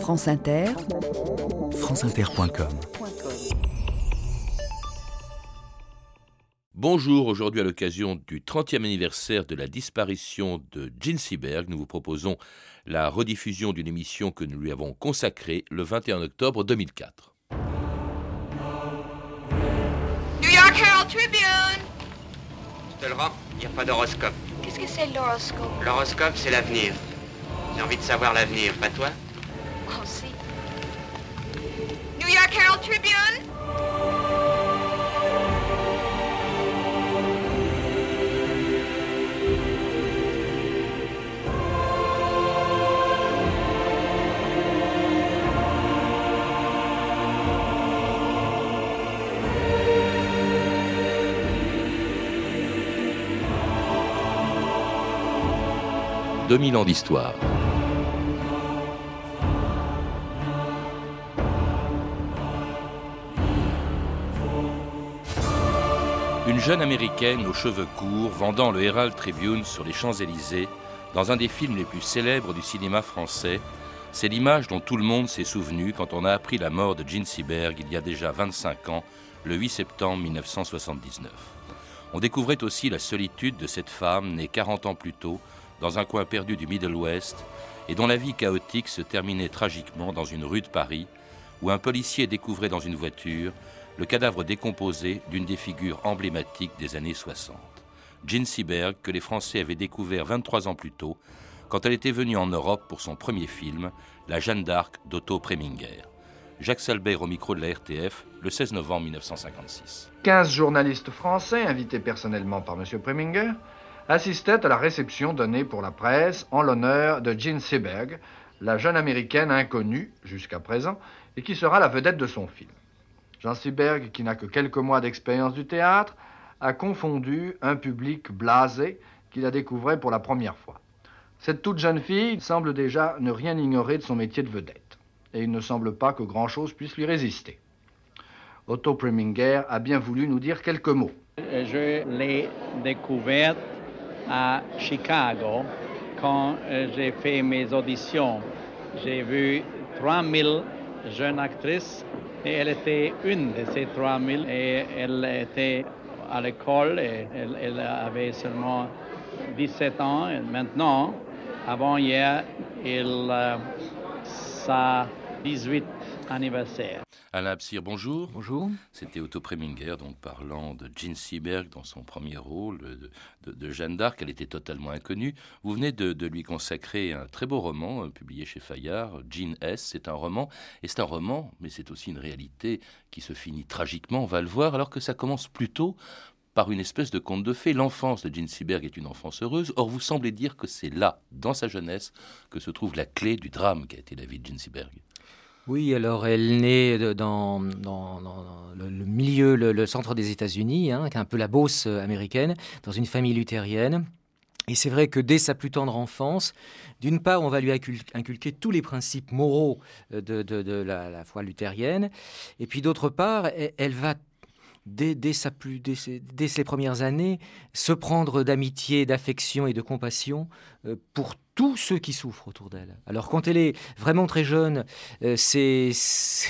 France Inter, franceinter.com Bonjour, aujourd'hui à l'occasion du 30e anniversaire de la disparition de Gene Seberg, nous vous proposons la rediffusion d'une émission que nous lui avons consacrée le 21 octobre 2004. New York Herald Tribune Je te le rends, il n'y a pas d'horoscope. Qu'est-ce que c'est l'horoscope? L'horoscope, c'est l'avenir. J'ai envie de savoir l'avenir, pas toi? New York Herald Tribune 2000 ans d'histoire. Une jeune américaine aux cheveux courts vendant le Herald Tribune sur les Champs-Élysées dans un des films les plus célèbres du cinéma français, c'est l'image dont tout le monde s'est souvenu quand on a appris la mort de Gene Seberg il y a déjà 25 ans, le 8 septembre 1979. On découvrait aussi la solitude de cette femme née 40 ans plus tôt dans un coin perdu du Middle West et dont la vie chaotique se terminait tragiquement dans une rue de Paris où un policier découvrait dans une voiture le cadavre décomposé d'une des figures emblématiques des années 60. Jean Seberg, que les Français avaient découvert 23 ans plus tôt, quand elle était venue en Europe pour son premier film, La Jeanne d'Arc d'Otto Preminger. Jacques Salbert au micro de la RTF, le 16 novembre 1956. 15 journalistes français, invités personnellement par M. Preminger, assistaient à la réception donnée pour la presse en l'honneur de Jean Seberg, la jeune américaine inconnue jusqu'à présent et qui sera la vedette de son film. Jean Seberg, qui n'a que quelques mois d'expérience du théâtre, a confondu un public blasé qui la découvrait pour la première fois. Cette toute jeune fille semble déjà ne rien ignorer de son métier de vedette, et il ne semble pas que grand-chose puisse lui résister. Otto Preminger a bien voulu nous dire quelques mots. Je l'ai découverte à Chicago quand euh, j'ai fait mes auditions. J'ai vu 3000 jeunes actrices et elle était une de ces 3000 et elle était à l'école et elle, elle, avait seulement 17 ans. Et maintenant, avant hier, il euh, sa 18 anniversaire. Alain Absir, bonjour. Bonjour. C'était Otto Preminger, donc parlant de Jean Seberg dans son premier rôle de, de, de Jeanne d'Arc. Elle était totalement inconnue. Vous venez de, de, lui consacrer un très beau roman euh, publié chez Fayard, Jean S. C'est un roman, et c'est un roman, mais c'est aussi une réalité qui se finit tragiquement, on va le voir, alors que ça commence plutôt par une espèce de conte de fées. L'enfance de Jean Seberg est une enfance heureuse. Or, vous semblez dire que c'est là, dans sa jeunesse, que se trouve la clé du drame qui a été la vie de Jean Seberg. Oui, alors elle naît dans, le, milieu, le, centre des États-Unis, hein, un peu la Beauce américaine, dans une famille luthérienne. Et c'est vrai que dès sa plus tendre enfance, d'une part, on va lui inculquer tous les principes moraux de, de, la, foi luthérienne, et puis d'autre part, elle, elle va Dès, sa plus, ses, dès, ses, premières années, se prendre d'amitié, d'affection et de compassion euh, pour tous ceux qui souffrent autour d'elle. Alors quand elle est vraiment très jeune, euh, c'est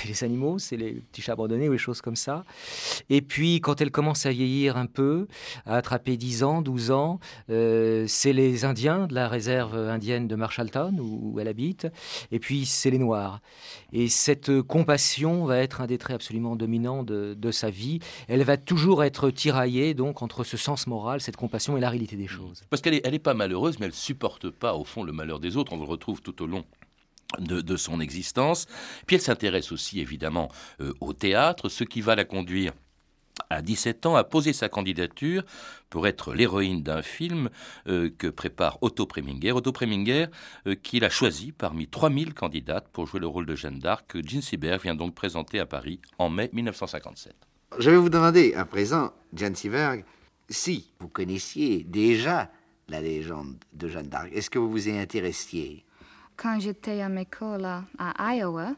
les animaux, c'est les petits chats abandonnés ou les choses comme ça. Et puis quand elle commence à vieillir un peu, à attraper 10 ans, 12 ans, euh, c'est les Indiens de la réserve indienne de Marshalltown où, où elle habite. Et puis c'est les Noirs. Et cette compassion va être un des traits absolument dominants de, de sa vie. Elle va toujours être tiraillée donc entre ce sens moral, cette compassion et la réalité des choses. Parce qu'elle n'est elle est pas malheureuse, mais elle supporte pas au fond le malheur des autres. On le retrouve tout au long de, son existence. Puis elle s'intéresse aussi évidemment euh, au théâtre, ce qui va la conduire à 17 ans à poser sa candidature pour être l'héroïne d'un film euh, que prépare Otto Preminger. Otto Preminger euh, qu'il a choisi parmi 3000 candidates pour jouer le rôle de Jeanne d'Arc que Jean Seberg vient donc présenter à Paris en mai 1957. Je vais vous demander à présent, Jeanne Seberg, si vous connaissiez déjà la légende de Jeanne d'Arc Est-ce que vous vous y intéressiez? Quand j'étais à l'école à Iowa,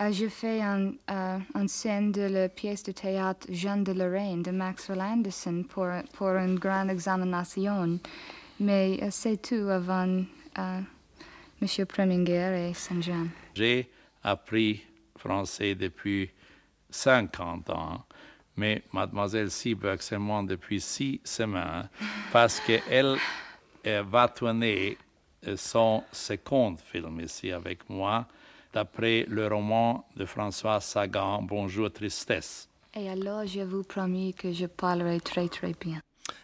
euh, je fais un, euh, une scène de la pièce de théâtre Jeanne de Lorraine de Maxwell Anderson pour, pour une grande examination. Mais euh, c'est tout avant M. Preminger et Saint-Jean. J'ai appris français depuis 50 ans, mais mademoiselle Seberg seulement depuis six semaines, parce qu'elle euh, va tourner euh, son second film ici avec moi, d'après le roman de François Sagan, Bonjour Tristesse. Et alors, je vous promis que je parlerai très très bien.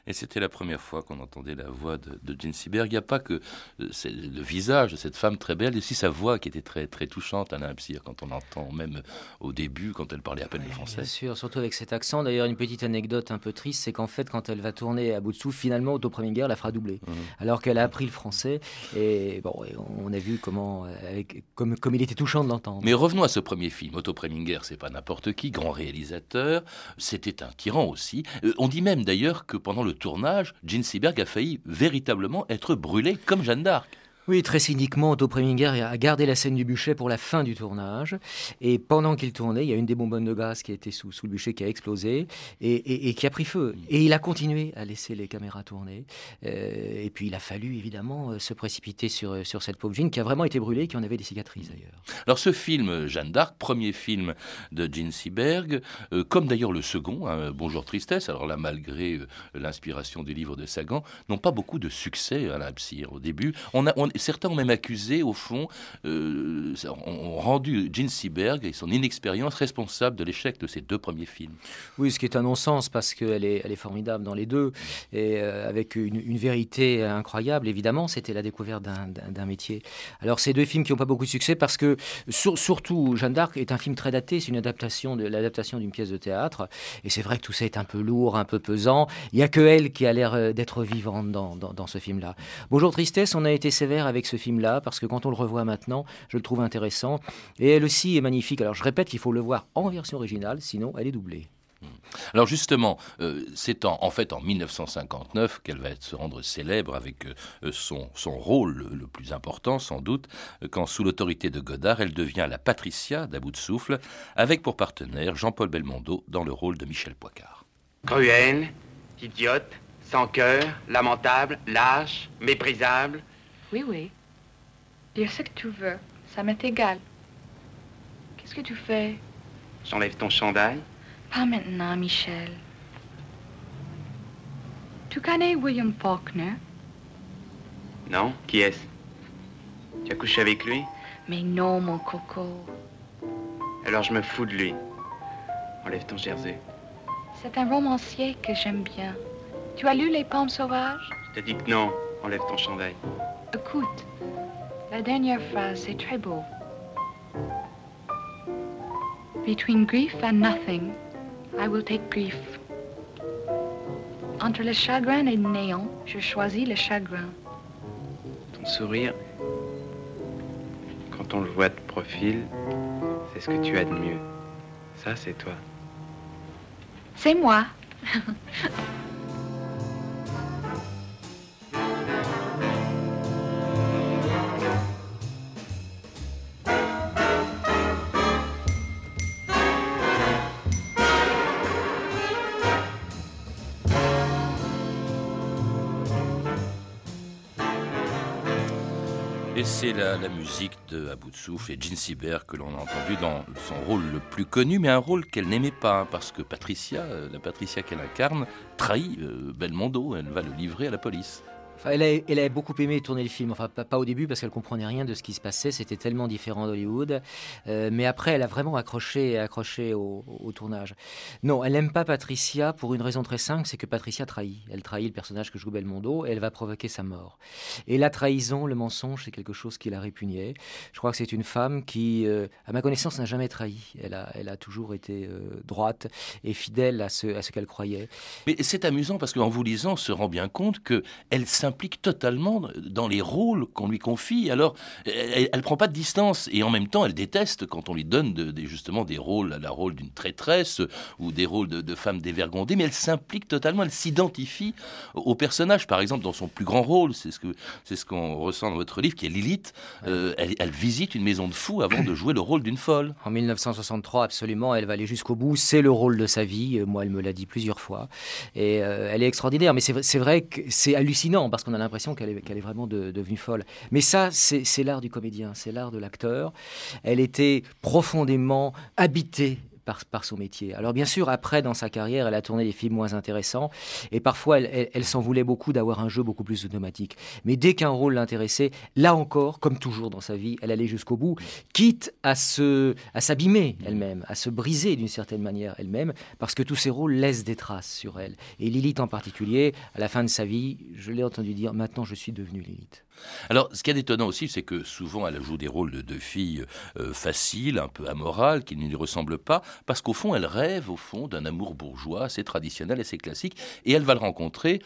Et c'était la première fois qu'on entendait la voix de, de Jean Seberg. Il n'y a pas que euh, le visage de cette femme très belle, il y a aussi sa voix qui était très, très touchante, Alain Absir, quand on entend même au début, quand elle parlait à peine le français. Bien sûr, surtout avec cet accent. D'ailleurs, une petite anecdote un peu triste, c'est qu'en fait, quand elle va tourner à bout de souffle, finalement, Otto Preminger la fera doubler. Mhm. Alors qu'elle a appris le français. Et bon, et on a vu comment, euh, avec- comme, comme il était touchant de l'entendre. Mais revenons à ce premier film. Otto Preminger, c'est pas n'importe qui, grand réalisateur. C'était un tyran aussi. Euh, on dit même d'ailleurs que pendant le tournage, Gene Seberg a failli véritablement être brûlé comme Jeanne d'Arc. Oui, très cyniquement, Otto Preminger a gardé la scène du bûcher pour la fin du tournage. Et pendant qu'il tournait, il y a une des bonbonnes de gaz qui était sous, sous le bûcher qui a explosé et, qui a pris feu. Et il a continué à laisser les caméras tourner. Euh, et puis il a fallu évidemment euh, se précipiter sur, sur cette pauvre Jean qui a vraiment été brûlée, qui en avait des cicatrices d'ailleurs. Alors ce film, euh, Jeanne d'Arc, premier film de Gene Seberg, euh, comme d'ailleurs le second, hein, Bonjour Tristesse, alors là malgré euh, l'inspiration du livre de Sagan, n'ont pas beaucoup de succès à Leipzig au début. Certains ont même accusé au fond, euh, ont, rendu Gene Seberg et son inexpérience responsable de l'échec de ses deux premiers films. Oui, ce qui est un non-sens parce qu'elle est, formidable dans les deux et euh, avec une, vérité incroyable. Évidemment, c'était la découverte d'un- métier. Alors, ces deux films qui n'ont pas beaucoup de succès parce que sur- surtout Jeanne d'Arc est un film très daté. C'est une adaptation de l'adaptation d'une pièce de théâtre et c'est vrai que tout ça est un peu lourd, un peu pesant. Il y a que elle qui a l'air euh, d'être vivante dans, dans- dans ce film-là. Bonjour Tristesse, on a été sévère avec ce film-là parce que quand on le revoit maintenant, je le trouve intéressant et elle aussi est magnifique. Alors, je répète qu'il faut le voir en version originale, sinon elle est doublée. Alors justement, euh, c'est en, en fait en 1959 qu'elle va se rendre célèbre avec euh, son, son rôle le, le plus important sans doute, euh, quand sous l'autorité de Godard, elle devient la Patricia d'à bout de souffle, avec pour partenaire Jean-Paul Belmondo dans le rôle de Michel Poicard. Cruelle, idiote, sans cœur, lamentable, lâche, méprisable. Oui, oui. Dire ce que tu veux. Ça m'est égal. Qu'est-ce que tu fais? J'enlève ton chandail. Pas maintenant, Michel. Tu connais William Faulkner? Non Qui est-ce? Tu as couché avec lui? Mais non, mon coco. Alors je me fous de lui. Enlève ton jersey. C'est un romancier que j'aime bien. Tu as lu Les Pommes sauvages? Je te dis que non. Enlève ton chandail. Écoute, la dernière phrase, c'est très beau. Between grief and nothing, I will take grief. Entre le chagrin et le néant, je choisis le chagrin. Ton sourire, quand on le voit de profil, c'est ce que tu as de mieux. Ça, c'est toi. C'est moi. la, musique de À bout et Jean Seberg que l'on a entendu dans son rôle le plus connu, mais un rôle qu'elle n'aimait pas, parce que Patricia, euh, la Patricia qu'elle incarne, trahit euh, Belmondo, elle va le livrer à la police. Elle, a, beaucoup aimé tourner le film, enfin pas, au début parce qu'elle comprenait rien de ce qui se passait, c'était tellement différent d'Hollywood. Euh, mais après, elle a vraiment accroché, accroché au, tournage. Non, elle n'aime pas Patricia pour une raison très simple, c'est que Patricia trahit. Elle trahit le personnage que joue Belmondo et elle va provoquer sa mort. Et la trahison, le mensonge, c'est quelque chose qui la répugnait. Je crois que c'est une femme qui, euh, à ma connaissance, n'a jamais trahi. Elle a, toujours été euh, droite et fidèle à ce, à ce qu'elle croyait. Mais c'est amusant parce qu'en vous lisant, on se rend bien compte que elle s'implique totalement dans les rôles qu'on lui confie. Alors, elle, elle prend pas de distance et en même temps, elle déteste quand on lui donne de, de- justement des rôles, la rôle d'une traîtresse ou des rôles de, de femme dévergondée. Mais elle s'implique totalement, elle s'identifie au personnage. Par exemple, dans son plus grand rôle, c'est ce que c'est ce qu'on ressent dans votre livre, qui est Lilith. euh, elle, elle visite une maison de fous avant de jouer le rôle d'une folle. En 1963, absolument, elle va aller jusqu'au bout. C'est le rôle de sa vie. Euh, Moi, elle me l'a dit plusieurs fois. Et euh, elle est extraordinaire. Mais c'est vrai- c'est vrai que c'est hallucinant parce qu'on a l'impression qu'elle est, vraiment devenue folle. Mais ça, c'est l'art du comédien, c'est l'art de l'acteur. Elle était profondément habitée par, son métier. Alors bien sûr, après, dans sa carrière, elle a tourné des films moins intéressants, et parfois, elle, s'en voulait beaucoup d'avoir un jeu beaucoup plus automatique. Mais dès qu'un rôle l'intéressait, là encore, comme toujours dans sa vie, elle allait jusqu'au bout, quitte à se, à s'abîmer elle-même, à se briser d'une certaine manière elle-même, parce que tous ces rôles laissent des traces sur elle. Et Lilith en particulier, à la fin de sa vie, je l'ai entendu dire, maintenant je suis devenue Lilith. Alors, ce qui est étonnant aussi, c'est que souvent elle joue des rôles de, filles euh, faciles, un peu amorales, qui ne lui ressemblent pas, parce qu'au fond, elle rêve au fond d'un amour bourgeois assez traditionnel, assez classique, et elle va le rencontrer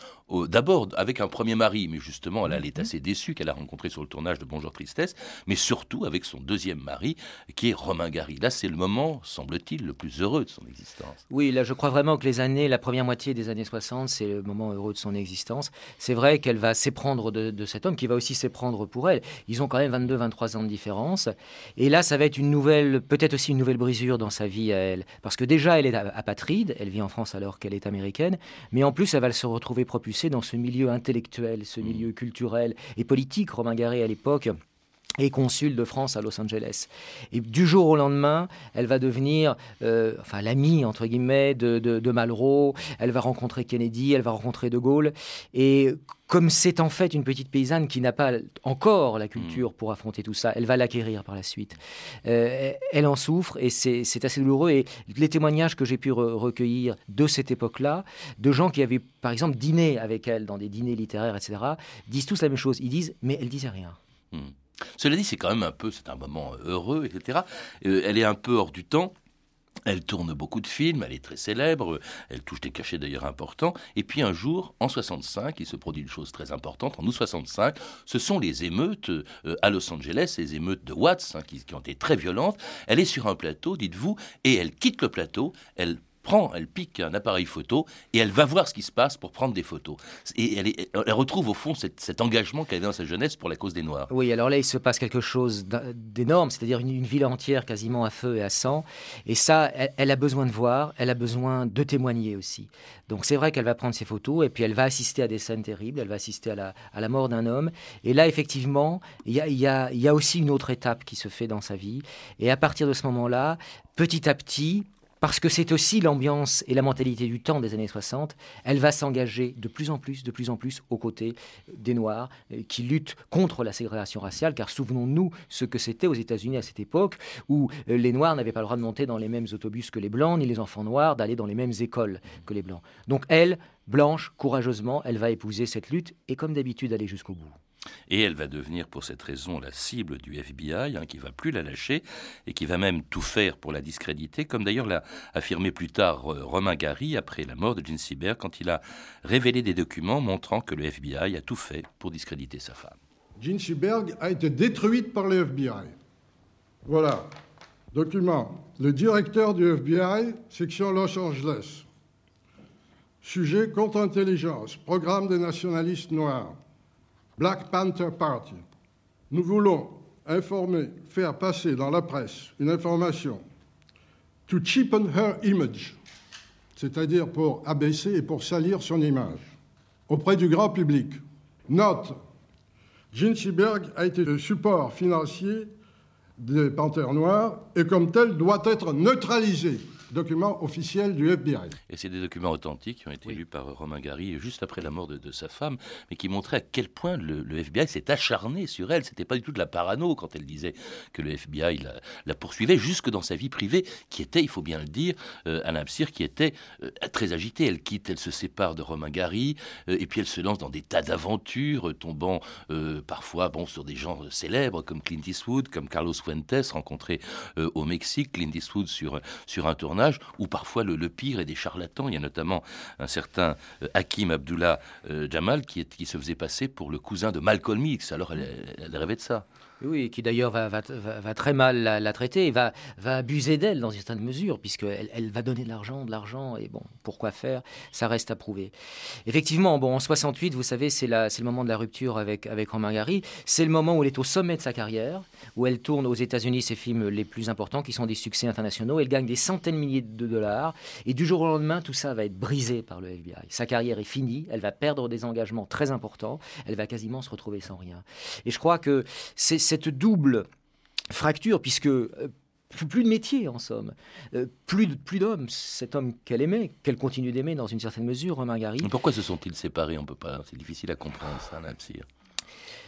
d'abord avec un premier mari, mais justement, elle, est mhm. assez déçue qu'elle a rencontré sur le tournage de Bonjour Tristesse, mais surtout avec son deuxième mari, qui est Romain Gary. Là, c'est le moment, semble-t-il, le plus heureux de son existence. Oui, là, je crois vraiment que les années, la première moitié des années 60, c'est le moment heureux de son existence. C'est vrai qu'elle va s'éprendre de, de cet homme, qui va aussi s'éprendre pour elle. Ils ont quand même 22-23 ans de différence. Et là, ça va être une nouvelle, peut-être aussi une nouvelle brisure dans sa vie à elle. Parce que déjà, elle est apatride, elle vit en France alors qu'elle est américaine, mais en plus, elle va se retrouver propulsée dans ce milieu intellectuel, ce milieu culturel et politique. Romain Garé, à l'époque, est consul de France à Los Angeles. Et du jour au lendemain, elle va devenir euh, enfin, l'amie, entre guillemets, de, de, Malraux. Elle va rencontrer Kennedy, elle va rencontrer De Gaulle. Et comme c'est en fait une petite paysanne qui n'a pas encore la culture mm. pour affronter tout ça, elle va l'acquérir par la suite. Euh, elle en souffre et c'est assez douloureux. Et les témoignages que j'ai pu recueillir de cette époque-là, de gens qui avaient par exemple dîné avec elle dans des dîners littéraires, etc., disent tous la même chose. Ils disent, mais elle disait rien. Mm. Cela dit, c'est quand même un peu, c'est un moment heureux, etc. Euh, elle est un peu hors du temps. Elle tourne beaucoup de films, elle est très célèbre, elle touche des cachets d'ailleurs importants. Et puis un jour, en 65, il se produit une chose très importante. En août 65, ce sont les émeutes euh, à Los Angeles, les émeutes de Watts, hein, qui, qui, ont été très violentes. Elle est sur un plateau, dites-vous, et elle quitte le plateau, elle prend, elle pique un appareil photo et elle va voir ce qui se passe pour prendre des photos. Et elle, retrouve au fond cet, engagement qu'elle avait dans sa jeunesse pour la cause des Noirs. Oui, alors là, il se passe quelque chose d'énorme, c'est-à-dire une, ville entière quasiment à feu et à sang. Et ça, elle, a besoin de voir, elle a besoin de témoigner aussi. Donc c'est vrai qu'elle va prendre ses photos et puis elle va assister à des scènes terribles, elle va assister à la, mort d'un homme. Et là, effectivement, il y a aussi une autre étape qui se fait dans sa vie. Et à partir de ce moment-là, petit à petit, parce que c'est aussi l'ambiance et la mentalité du temps des années 60, elle va s'engager de plus en plus, de plus en plus aux côtés des Noirs euh, qui luttent contre la ségrégation raciale, car souvenons-nous ce que c'était aux États-Unis à cette époque, où euh, les Noirs n'avaient pas le droit de monter dans les mêmes autobus que les Blancs, ni les enfants noirs d'aller dans les mêmes écoles que les Blancs. Donc elle, blanche, courageusement, elle va épouser cette lutte et comme d'habitude aller jusqu'au bout. Et elle va devenir pour cette raison la cible du FBI, hein, qui va plus la lâcher et qui va même tout faire pour la discréditer, comme d'ailleurs l'a affirmé plus tard euh, Romain Gary après la mort de Jean Sibert, quand il a révélé des documents montrant que le FBI a tout fait pour discréditer sa femme. Jean Seberg a été détruite par le FBI. Voilà. Document. Le directeur du FBI, section Los Angeles. Sujet contre-intelligence, programme des nationalistes noirs. Black Panther Party. Nous voulons informer, faire passer dans la presse une information to cheapen her image, c'est-à-dire pour abaisser et pour salir son image auprès du grand public. Note, Jean Seberg a été le support financier des Panthères Noirs et comme tel doit être neutralisé documents officiels du FBI. Et c'est des documents authentiques qui ont été lus par Romain Gary juste après la mort de, sa femme, mais qui montraient à quel point le, FBI s'est acharné sur elle. C'était pas du tout de la parano quand elle disait que le FBI la, poursuivait, jusque dans sa vie privée, qui était, il faut bien le dire, euh, Alain Psyr, qui était euh, très agitée. Elle quitte, elle se sépare de Romain Gary, euh, et puis elle se lance dans des tas d'aventures, tombant parfois bon, sur des gens célèbres comme Clint Eastwood, comme Carlos Fuentes, rencontré au Mexique, Clint sur, sur un tournage où parfois le, pire est des charlatans. Il y a notamment un certain euh, Hakim Abdullah euh, Jamal qui, se faisait passer pour le cousin de Malcolm X. Alors elle, rêvait de ça. Oui, qui d'ailleurs va, très mal la, traiter va abuser d'elle dans une certaine mesure, puisqu'elle elle va donner de l'argent, de l'argent, et bon, pourquoi faire? Ça reste à prouver. Effectivement, bon, en 68, vous savez, c'est le moment de la rupture avec, avec Romain Gary. C'est le moment où elle est au sommet de sa carrière, où elle tourne aux États-Unis ses films les plus importants, qui sont des succès internationaux. Elle gagne des centaines de milliers de dollars, et du jour au lendemain, tout ça va être brisé par le FBI. Sa carrière est finie, elle va perdre des engagements très importants, elle va quasiment se retrouver sans rien. Et je crois que c'est cette double fracture, puisque euh, plus de métier en somme, euh, plus, plus d'hommes, cet homme qu'elle aimait, qu'elle continue d'aimer dans une certaine mesure, Romain Gary. Pourquoi se sont-ils séparés? On peut pas, c'est difficile à comprendre ça, Napsir.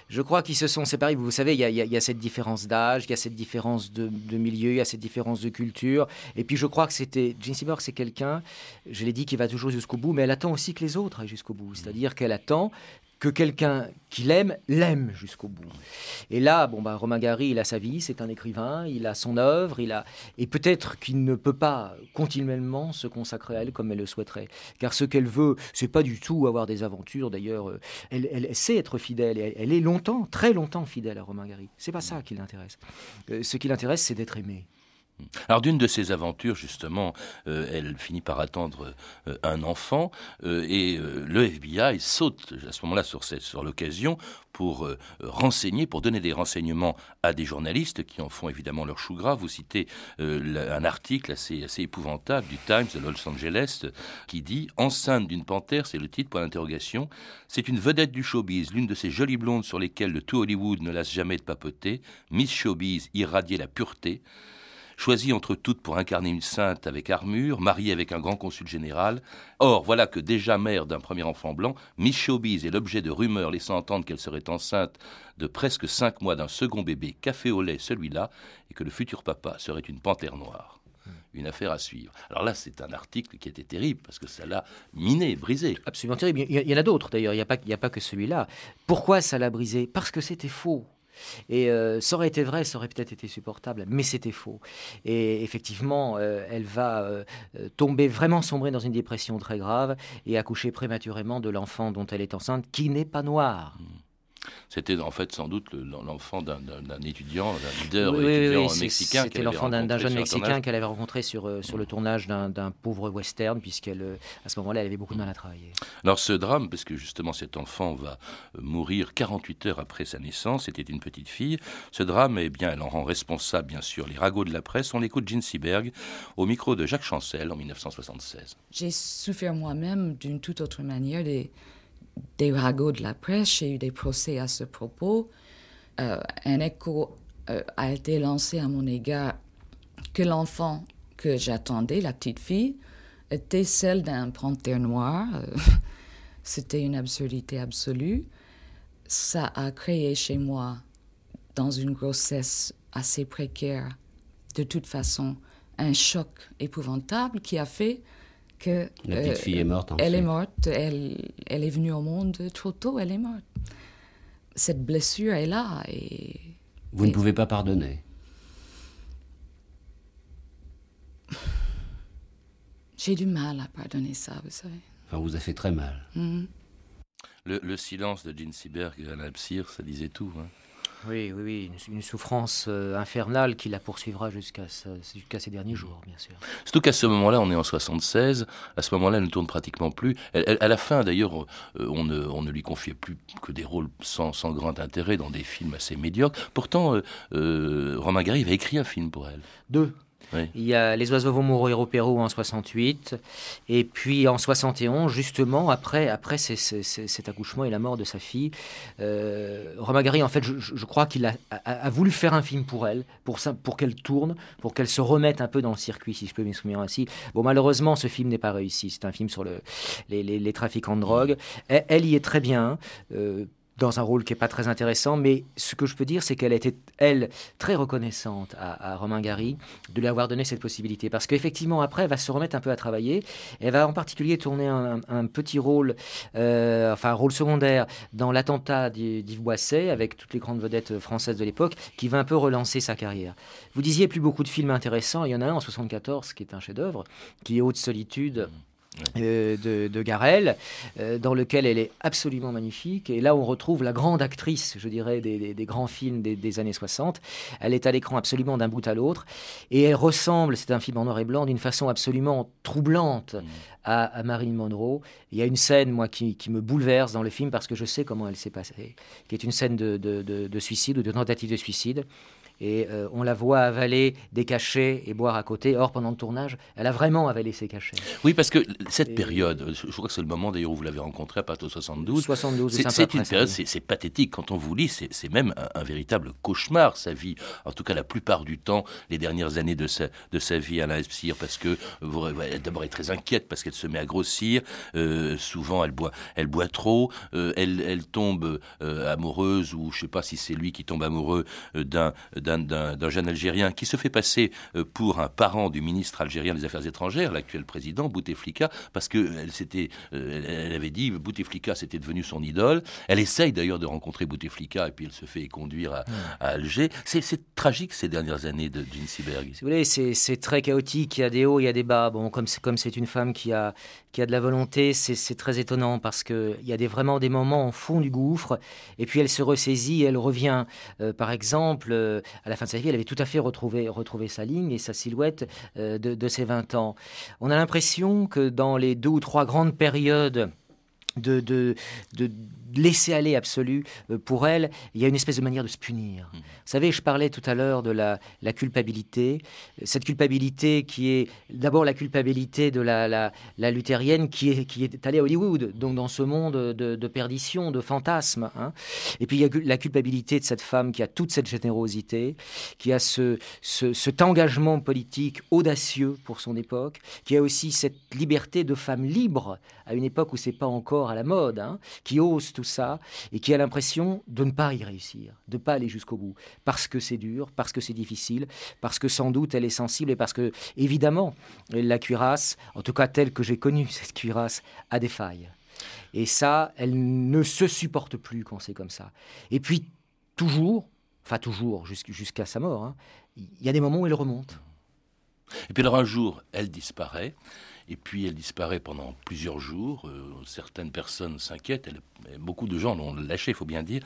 Je crois qu'ils se sont séparés. Vous savez, il y, a, cette différence d'âge, il y a cette différence de, milieu, il y a cette différence de culture. Et puis je crois que c'était. Seymour, c'est quelqu'un, je l'ai dit, qui va toujours jusqu'au bout, mais elle attend aussi que les autres aillent jusqu'au bout. C'est-à-dire qu'elle attend que quelqu'un qui l'aime, l'aime jusqu'au bout. Et là, bon, bah, Romain Gary, il a sa vie, c'est un écrivain, il a son œuvre, il a... et peut-être qu'il ne peut pas continuellement se consacrer à elle comme elle le souhaiterait. Car ce qu'elle veut, c'est pas du tout avoir des aventures. D'ailleurs, euh, elle, sait être fidèle, et elle, est longtemps, très longtemps fidèle à Romain Gary. C'est pas ça qui l'intéresse. Euh, ce qui l'intéresse, c'est d'être aimé. Alors d'une de ces aventures, justement, euh, elle finit par attendre euh, un enfant euh, et le FBI saute à ce moment-là sur, sur l'occasion pour renseigner, pour donner des renseignements à des journalistes qui en font évidemment leur chou gras. Vous citez un article assez, assez épouvantable du Times de Los Angeles qui dit Enceinte d'une panthère, c'est le titre, point d'interrogation. C'est une vedette du showbiz, l'une de ces jolies blondes sur lesquelles le tout Hollywood ne lasse jamais de papoter. Miss Showbiz irradiait la pureté choisie entre toutes pour incarner une sainte avec armure, mariée avec un grand consul général. Or, voilà que déjà mère d'un premier enfant blanc, Miss Showbiz est l'objet de rumeurs laissant entendre qu'elle serait enceinte de presque cinq mois d'un second bébé, café au lait celui-là, et que le futur papa serait une panthère noire une affaire à suivre. Alors là, c'est un article qui était terrible parce que ça l'a miné, brisé. Absolument terrible. Il y en a d'autres d'ailleurs, il n'y a, a, pas que celui-là. Pourquoi ça l'a brisé? Parce que c'était faux. Et euh, ça aurait été vrai, ça aurait peut-être été supportable, mais c'était faux. Et effectivement, euh, elle va euh, tomber vraiment sombrer dans une dépression très grave et accoucher prématurément de l'enfant dont elle est enceinte, qui n'est pas noir. C'était en fait sans doute l'enfant d'un étudiant, d'un leader étudiant mexicain. C'était l'enfant d'un jeune mexicain qu'elle avait rencontré sur, euh, sur le tournage d'un pauvre western, puisqu'elle, euh, à ce moment-là, elle avait beaucoup de mal à travailler. Alors ce drame, parce que justement cet enfant va euh, mourir 48 heures après sa naissance, c'était une petite fille, ce drame, eh bien, elle en rend responsable, bien sûr, les ragots de la presse. On l'écoute Jean Seberg au micro de Jacques Chancel en 1976. J'ai souffert moi-même d'une toute autre manière des des ragots de la presse, j'ai eu des procès à ce propos. Euh, un écho euh, a été lancé à mon égard que l'enfant que j'attendais, la petite fille, était celle d'un panthère noir. C'était une absurdité absolue. Ça a créé chez moi, dans une grossesse assez précaire, de toute façon, un choc épouvantable qui a fait que la petite fille est morte. En elle est morte. Elle, elle est venue au monde trop tôt. Elle est morte. Cette blessure est là et. Vous ne pouvez pas pardonner. J'ai du mal à pardonner ça, vous savez. Ça vous a fait très mal. Mhm. Le, silence de Jean Seberg et Anna Psyr, ça disait tout. Hein. Oui, oui, oui, une, souffrance euh, infernale qui la poursuivra jusqu'à jusqu'à ses derniers jours, bien sûr. Surtout qu'à ce moment-là, on est en 76, à ce moment-là, elle ne tourne pratiquement plus. à la fin, d'ailleurs, euh, on, ne, on, ne, lui confiait plus que des rôles sans, sans, grand intérêt dans des films assez médiocres. Pourtant, euh, Romain Gary avait écrit un film pour elle. Deux. Il y a Les oiseaux vont mourir au Pérou en 68. Et puis en 71, justement, après, après cet accouchement et la mort de sa fille, euh, Romagari, en fait, je, crois qu'il a, voulu faire un film pour elle, pour, pour qu'elle tourne, pour qu'elle se remette un peu dans le circuit, si je peux m'exprimer ainsi. Bon, malheureusement, ce film n'est pas réussi. C'est un film sur le, les, trafiquants de drogue. Elle, y est très bien. Euh, dans un rôle qui n'est pas très intéressant, mais ce que je peux dire, c'est qu'elle était, elle, très reconnaissante à, Romain Gary de lui avoir donné cette possibilité. Parce qu'effectivement, après, elle va se remettre un peu à travailler. Elle va en particulier tourner un, petit rôle, euh, enfin un rôle secondaire dans l'attentat d'Yves Boisset, avec toutes les grandes vedettes françaises de l'époque, qui va un peu relancer sa carrière. Vous disiez plus beaucoup de films intéressants. Il y en a un en 74 qui est un chef-d'œuvre, qui est Haute Solitude. Euh, de, de, Garel, euh, dans lequel elle est absolument magnifique. Et là, on retrouve la grande actrice, je dirais, des, des, grands films des, des, années 60. Elle est à l'écran absolument d'un bout à l'autre. Et elle ressemble, c'est un film en noir et blanc, d'une façon absolument troublante mmh. à, à, Marilyn Monroe. Il y a une scène, moi, qui, qui, me bouleverse dans le film parce que je sais comment elle s'est passée, qui est une scène de, de, de suicide ou de tentative de suicide et euh, on la voit avaler des cachets et boire à côté. Or, pendant le tournage, elle a vraiment avalé ses cachets. Oui, parce que cette période, je crois que c'est le moment d'ailleurs où vous l'avez rencontrée à partir de 72. 72, c'est une période, c'est pathétique. Quand on vous lit, c'est même un, véritable cauchemar, sa vie. En tout cas, la plupart du temps, les dernières années de sa, de sa vie à l'Espire, parce que d'abord, elle est très inquiète parce qu'elle se met à grossir. Euh, souvent, elle boit, elle boit trop. Euh, elle, elle, tombe amoureuse, ou je sais pas si c'est lui qui tombe amoureux d'un d'un jeune Algérien qui se fait passer euh, pour un parent du ministre algérien des Affaires étrangères, l'actuel président Bouteflika, parce qu'elle euh, elle avait dit Bouteflika c'était devenu son idole. Elle essaye d'ailleurs de rencontrer Bouteflika et puis elle se fait conduire à, Alger. C'est tragique ces dernières années de Jean Seberg. Si vous voulez, c'est très chaotique. Il y a des hauts, il y a des bas. Bon, comme comme c'est une femme qui a qui a de la volonté, c'est très étonnant parce qu'il y a des, vraiment des moments en fond du gouffre et puis elle se ressaisit, elle revient. Euh, par exemple, à la fin de sa vie, elle avait tout à fait retrouvé, sa ligne et sa silhouette euh, de, ses 20 ans. On a l'impression que dans les deux ou trois grandes périodes de, de, de laisser aller absolu euh, pour elle, il y a une espèce de manière de se punir. Mmh. Vous savez, je parlais tout à l'heure de la, la, culpabilité, cette culpabilité qui est d'abord la culpabilité de la, la, la, luthérienne qui est, qui est allée à Hollywood, donc dans ce monde de, de perdition, de fantasmes. Hein. Et puis il y a la culpabilité de cette femme qui a toute cette générosité, qui a ce, ce, cet engagement politique audacieux pour son époque, qui a aussi cette liberté de femme libre à une époque où c'est pas encore à la mode, hein, qui ose tout ça et qui a l'impression de ne pas y réussir, de ne pas aller jusqu'au bout, parce que c'est dur, parce que c'est difficile, parce que sans doute elle est sensible et parce que, évidemment, la cuirasse, en tout cas telle que j'ai connue, cette cuirasse, a des failles. Et ça, elle ne se supporte plus quand c'est comme ça. Et puis, toujours, enfin toujours, jusqu'à sa mort, hein, il y a des moments où elle remonte. Et puis alors un jour, elle disparaît. Et puis elle disparaît pendant plusieurs jours. Euh, certaines personnes s'inquiètent. Beaucoup de gens l'ont lâché, il faut bien dire.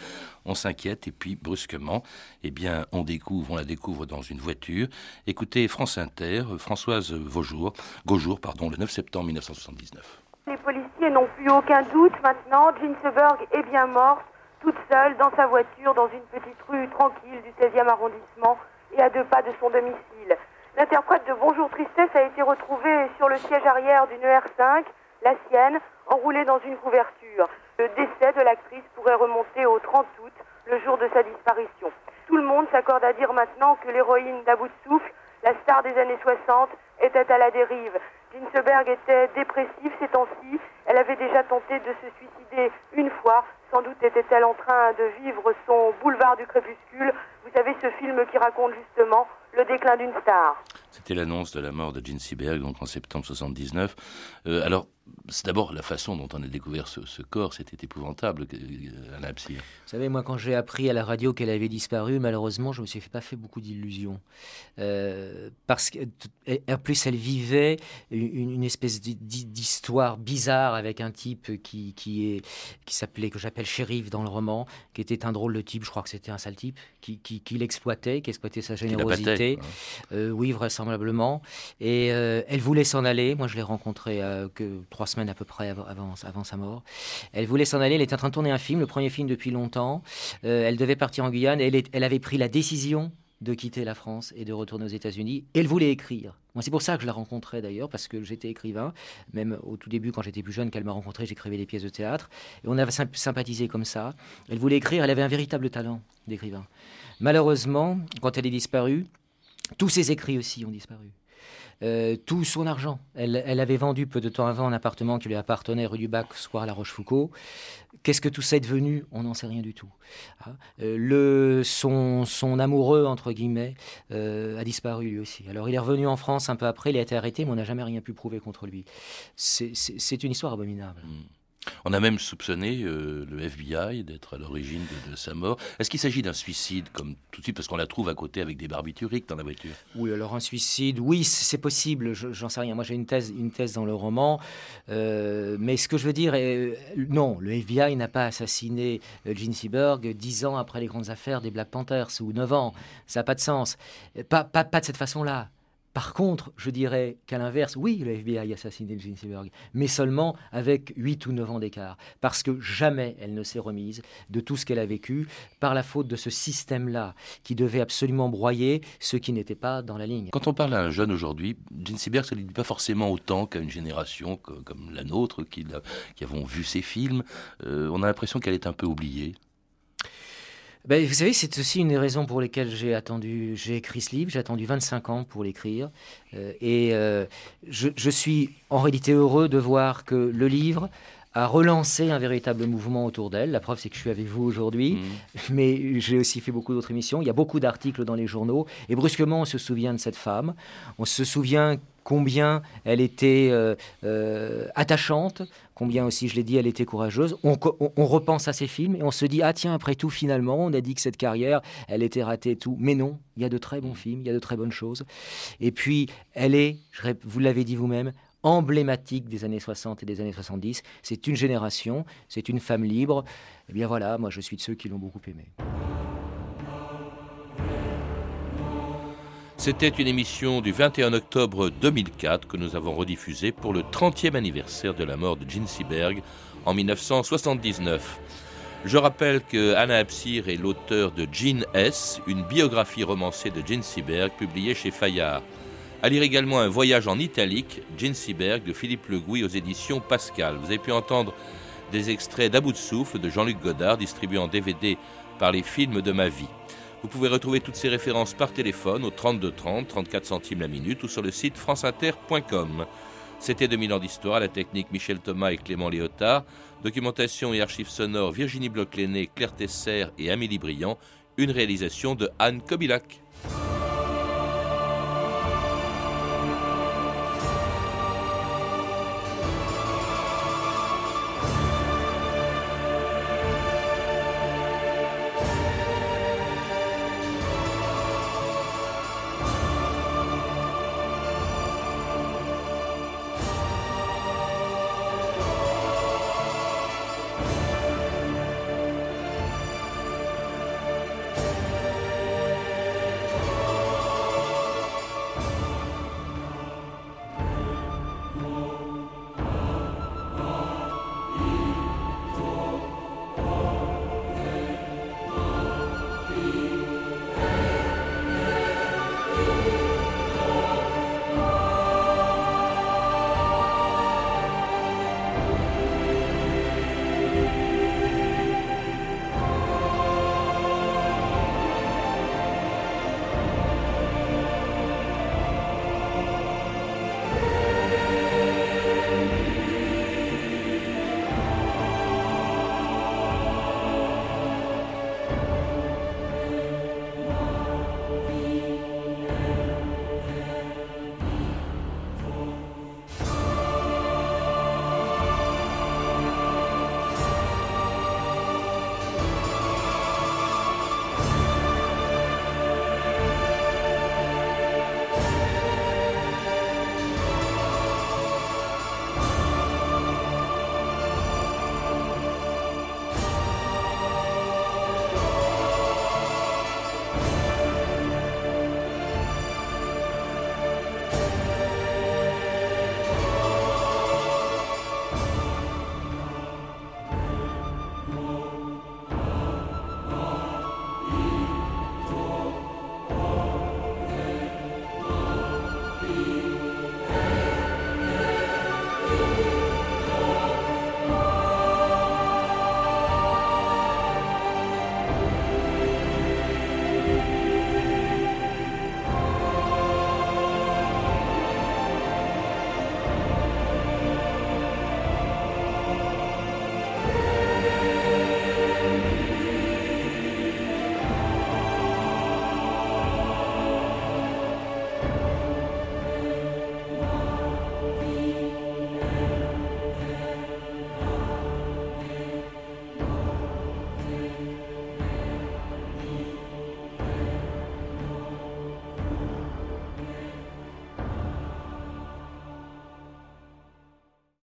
On s'inquiète et puis brusquement, eh bien, on découvre, on la découvre dans une voiture. Écoutez France Inter, Françoise Vaujour, Gaujour, pardon, le 9 septembre 1979. Les policiers n'ont plus aucun doute maintenant. Jean est bien morte, toute seule dans sa voiture, dans une petite rue tranquille du 16e arrondissement et à deux pas de son domicile. L'interprète de Bonjour Tristesse a été retrouvée sur le siège arrière d'une ER5, la sienne, enroulée dans une couverture. Le décès de l'actrice pourrait remonter au 30 août, le jour de sa disparition. Tout le monde s'accorde à dire maintenant que l'héroïne d'À bout la star des années 60, était à la dérive. Ginsberg était dépressive ces temps-ci. Elle avait déjà tenté de se suicider une fois. Sans doute était-elle en train de vivre son boulevard du crépuscule. Vous savez, ce film qui raconte justement le déclin d'une star. C'était l'annonce de la mort de Gene Seberg, donc en septembre 79. Euh, alors, c'est d'abord la façon dont on a découvert ce, corps, c'était épouvantable, à la Vous savez, moi, quand j'ai appris à la radio qu'elle avait disparu, malheureusement, je me suis pas fait beaucoup d'illusions. Euh, parce qu'en plus, elle vivait une, espèce d'histoire bizarre avec un type qui, qui, est, qui s'appelait, que j'appelle shérif dans le roman, qui était un drôle de type, je crois que c'était un sale type, qui, qui, l'exploitait, qui exploitait sa générosité. Euh, oui, vraisemblablement. Et euh, elle voulait s'en aller. Moi, je l'ai rencontrée que trois semaines à peu près avant, sa mort. Elle voulait s'en aller, elle était en train de tourner un film, le premier film depuis longtemps. Euh, elle devait partir en Guyane, elle, elle avait pris la décision de quitter la France et de retourner aux États-Unis. Elle voulait écrire. Moi, c'est pour ça que je la rencontrais d'ailleurs, parce que j'étais écrivain. Même au tout début, quand j'étais plus jeune, qu'elle m'a rencontré, j'écrivais des pièces de théâtre. Et on avait sympathisé comme ça. Elle voulait écrire, elle avait un véritable talent d'écrivain. Malheureusement, quand elle est disparue, tous ses écrits aussi ont disparu. Euh, tout son argent. Elle, avait vendu peu de temps avant un appartement qui lui appartenait rue du Bac, Square La Rochefoucauld. Qu'est-ce que tout ça est devenu? On n'en sait rien du tout. Ah, euh, le, son, son, amoureux, entre guillemets, euh, a disparu lui aussi. Alors il est revenu en France un peu après, il a été arrêté, mais on n'a jamais rien pu prouver contre lui. C'est une histoire abominable. Hmm. On a même soupçonné euh, le FBI d'être à l'origine de, sa mort. Est-ce qu'il s'agit d'un suicide, comme tout de suite, parce qu'on la trouve à côté avec des barbituriques dans la voiture? Oui, alors un suicide, oui, c'est possible, j'en sais rien. Moi, j'ai une thèse, dans le roman, euh, mais ce que je veux dire est, non, le FBI n'a pas assassiné Gene Seberg dix ans après les grandes affaires des Black Panthers, ou neuf ans. Ça n'a pas de sens. Pas de cette façon-là. Par contre, je dirais qu'à l'inverse, oui, le FBI a assassiné Jane mais seulement avec 8 ou 9 ans d'écart, parce que jamais elle ne s'est remise de tout ce qu'elle a vécu par la faute de ce système-là, qui devait absolument broyer ceux qui n'étaient pas dans la ligne. Quand on parle à un jeune aujourd'hui, Jane ça ne dit pas forcément autant qu'à une génération comme, la nôtre, qui, qui, avons vu ses films. Euh, on a l'impression qu'elle est un peu oubliée. Ben, vous savez, c'est aussi une des raisons pour lesquelles j'ai attendu, j'ai écrit ce livre. J'ai attendu 25 ans pour l'écrire. Euh, et euh, je, suis en réalité heureux de voir que le livre a relancé un véritable mouvement autour d'elle. La preuve, c'est que je suis avec vous aujourd'hui, mmh. mais j'ai aussi fait beaucoup d'autres émissions. Il y a beaucoup d'articles dans les journaux, et brusquement, on se souvient de cette femme. On se souvient combien elle était euh, euh, attachante, combien aussi, je l'ai dit, elle était courageuse. On, repense à ces films et on se dit, ah tiens, après tout, finalement, on a dit que cette carrière, elle était ratée et tout. Mais non, il y a de très bons films, il y a de très bonnes choses. Et puis, elle est, vous l'avez dit vous-même, emblématique des années 60 et des années 70. C'est une génération, c'est une femme libre. Et eh bien voilà, moi je suis de ceux qui l'ont beaucoup aimée. C'était une émission du 21 octobre 2004 que nous avons rediffusée pour le 30e anniversaire de la mort de Gene Seberg en 1979. Je rappelle que Anna Absir est l'auteur de Gene S, une biographie romancée de Gene Seberg publiée chez Fayard. À lire également Un voyage en italique, Gene Seberg de Philippe Le Gouy aux éditions Pascal. Vous avez pu entendre des extraits d'About de souffle de Jean-Luc Godard distribué en DVD par les films de ma vie. Vous pouvez retrouver toutes ces références par téléphone au 32 30, 34 centimes la minute ou sur le site franceinter.com. C'était 2000 ans d'histoire, la technique Michel Thomas et Clément Léotard, documentation et archives sonores Virginie bloch Claire Tesser et Amélie Briand, une réalisation de Anne Kobilac.